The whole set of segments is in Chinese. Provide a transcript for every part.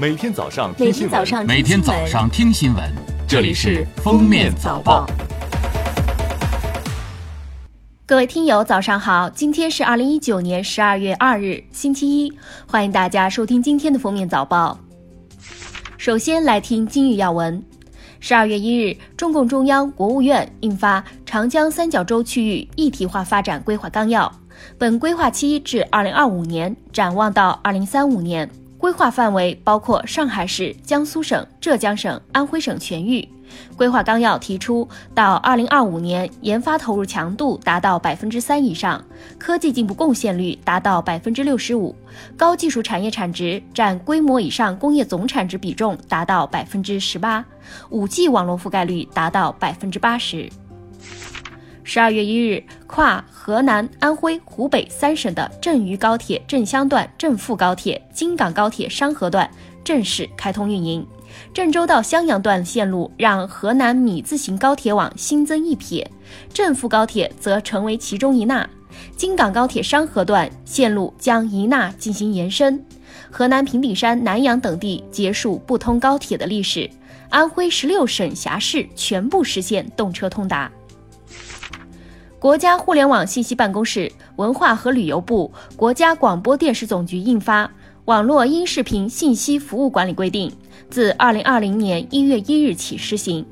每天早上每听新闻，天早上每天早上听新闻，这里是《封面早报》。各位听友，早上好！今天是二零一九年十二月二日，星期一，欢迎大家收听今天的封面早报。首先来听今日要闻。十二月一日，中共中央、国务院印发《长江三角洲区域一体化发展规划纲要》，本规划期至二零二五年，展望到二零三五年。规划范围包括上海市、江苏省、浙江省、安徽省全域。规划纲要提出，到二零二五年，研发投入强度达到百分之三以上，科技进步贡献率达到百分之六十五，高技术产业产值占规模以上工业总产值比重达到百分之十八，五 G 网络覆盖率达到百分之八十。十二月一日，跨河南、安徽、湖北三省的郑渝高铁郑襄段、郑富高铁、京港高铁商河段正式开通运营。郑州到襄阳段线路让河南米字形高铁网新增一撇，郑富高铁则成为其中一纳。京港高铁商河段线路将一纳进行延伸。河南平顶山、南阳等地结束不通高铁的历史，安徽十六省辖市全部实现动车通达。国家互联网信息办公室、文化和旅游部、国家广播电视总局印发《网络音视频信息服务管理规定》，自二零二零年一月一日起施行。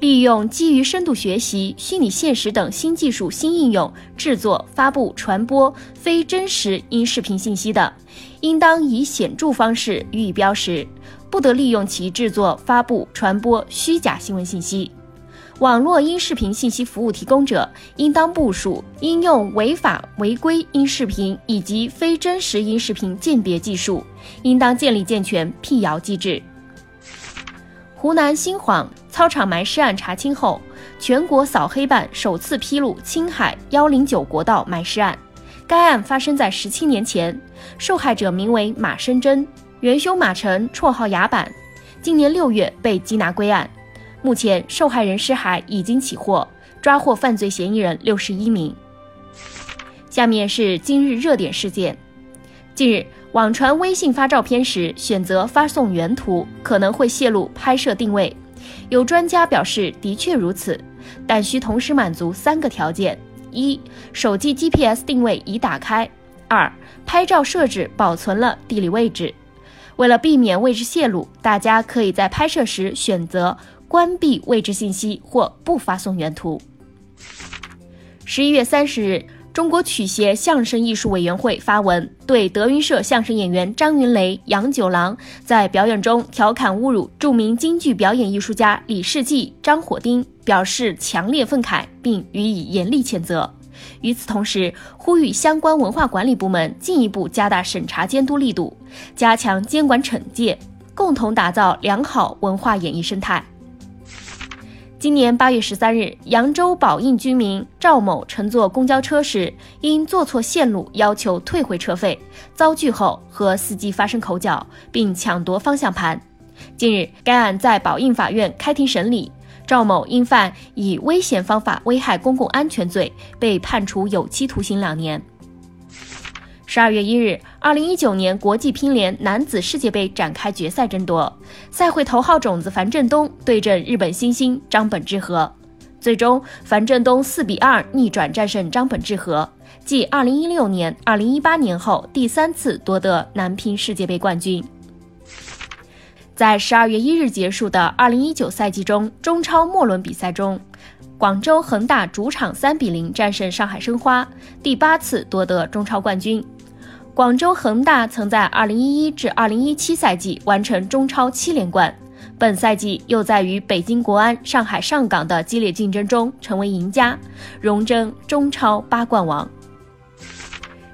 利用基于深度学习、虚拟现实等新技术新应用制作、发布、传播非真实音视频信息的，应当以显著方式予以标识，不得利用其制作、发布、传播虚假新闻信息。网络音视频信息服务提供者应当部署应用违法违规音视频以及非真实音视频鉴别技术，应当建立健全辟谣机制。湖南新晃操场埋尸案查清后，全国扫黑办首次披露青海幺零九国道埋尸案。该案发生在十七年前，受害者名为马生珍，元凶马成，绰号牙板，今年六月被缉拿归案。目前，受害人尸骸已经起获，抓获犯罪嫌疑人六十一名。下面是今日热点事件。近日，网传微信发照片时选择发送原图，可能会泄露拍摄定位。有专家表示，的确如此，但需同时满足三个条件：一、手机 GPS 定位已打开；二、拍照设置保存了地理位置。为了避免位置泄露，大家可以在拍摄时选择。关闭位置信息或不发送原图。十一月三十日，中国曲协相声艺术委员会发文，对德云社相声演员张云雷、杨九郎在表演中调侃侮辱著名京剧表演艺术家李世济、张火丁表示强烈愤慨，并予以严厉谴责。与此同时，呼吁相关文化管理部门进一步加大审查监督力度，加强监管惩戒，共同打造良好文化演艺生态。今年八月十三日，扬州宝应居民赵某乘坐公交车时，因坐错线路，要求退回车费，遭拒后和司机发生口角，并抢夺方向盘。近日，该案在宝应法院开庭审理，赵某因犯以危险方法危害公共安全罪，被判处有期徒刑两年。十二月一日，二零一九年国际乒联男子世界杯展开决赛争夺，赛会头号种子樊振东对阵日本新星张本智和，最终樊振东四比二逆转战胜张本智和，继二零一六年、二零一八年后第三次夺得男乒世界杯冠军。在十二月一日结束的二零一九赛季中中超末轮比赛中，广州恒大主场三比零战胜上海申花，第八次夺得中超冠军。广州恒大曾在2011至2017赛季完成中超七连冠，本赛季又在与北京国安、上海上港的激烈竞争中成为赢家，荣争中超八冠王。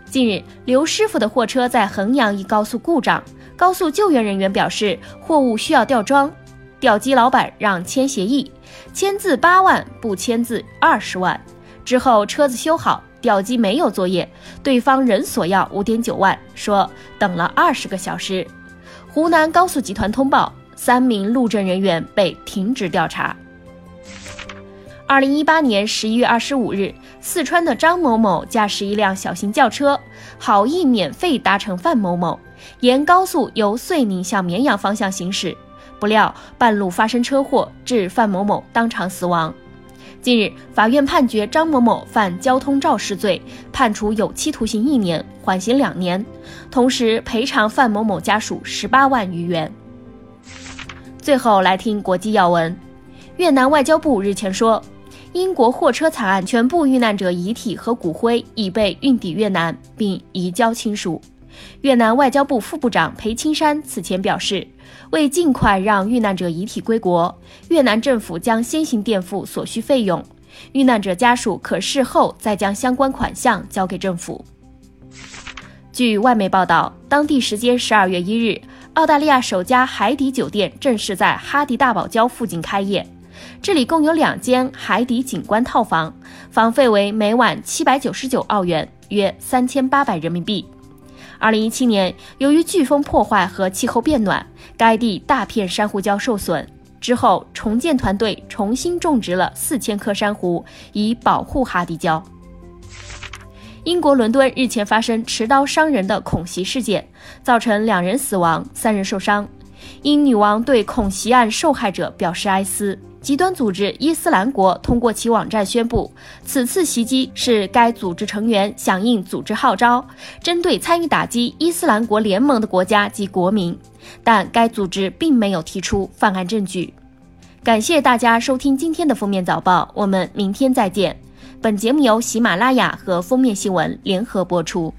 近日，刘师傅的货车在衡阳一高速故障，高速救援人员表示货物需要吊装，吊机老板让签协议，签字八万，不签字二十万。之后车子修好。吊机没有作业，对方仍索要五点九万，说等了二十个小时。湖南高速集团通报，三名路政人员被停职调查。二零一八年十一月二十五日，四川的张某某驾驶一辆小型轿车，好意免费搭乘范某某，沿高速由遂宁向绵阳方向行驶，不料半路发生车祸，致范某某当场死亡。近日，法院判决张某某犯交通肇事罪，判处有期徒刑一年，缓刑两年，同时赔偿范某某家属十八万余元。最后来听国际要闻，越南外交部日前说，英国货车惨案全部遇难者遗体和骨灰已被运抵越南，并移交亲属。越南外交部副部长裴青山此前表示，为尽快让遇难者遗体归国，越南政府将先行垫付所需费用，遇难者家属可事后再将相关款项交给政府。据外媒报道，当地时间十二月一日，澳大利亚首家海底酒店正式在哈迪大堡礁附近开业，这里共有两间海底景观套房，房费为每晚七百九十九澳元，约三千八百人民币。二零一七年，由于飓风破坏和气候变暖，该地大片珊瑚礁受损。之后，重建团队重新种植了四千棵珊瑚，以保护哈迪礁。英国伦敦日前发生持刀伤人的恐袭事件，造成两人死亡、三人受伤。英女王对恐袭案受害者表示哀思。极端组织伊斯兰国通过其网站宣布，此次袭击是该组织成员响应组织号召，针对参与打击伊斯兰国联盟的国家及国民，但该组织并没有提出犯案证据。感谢大家收听今天的封面早报，我们明天再见。本节目由喜马拉雅和封面新闻联合播出。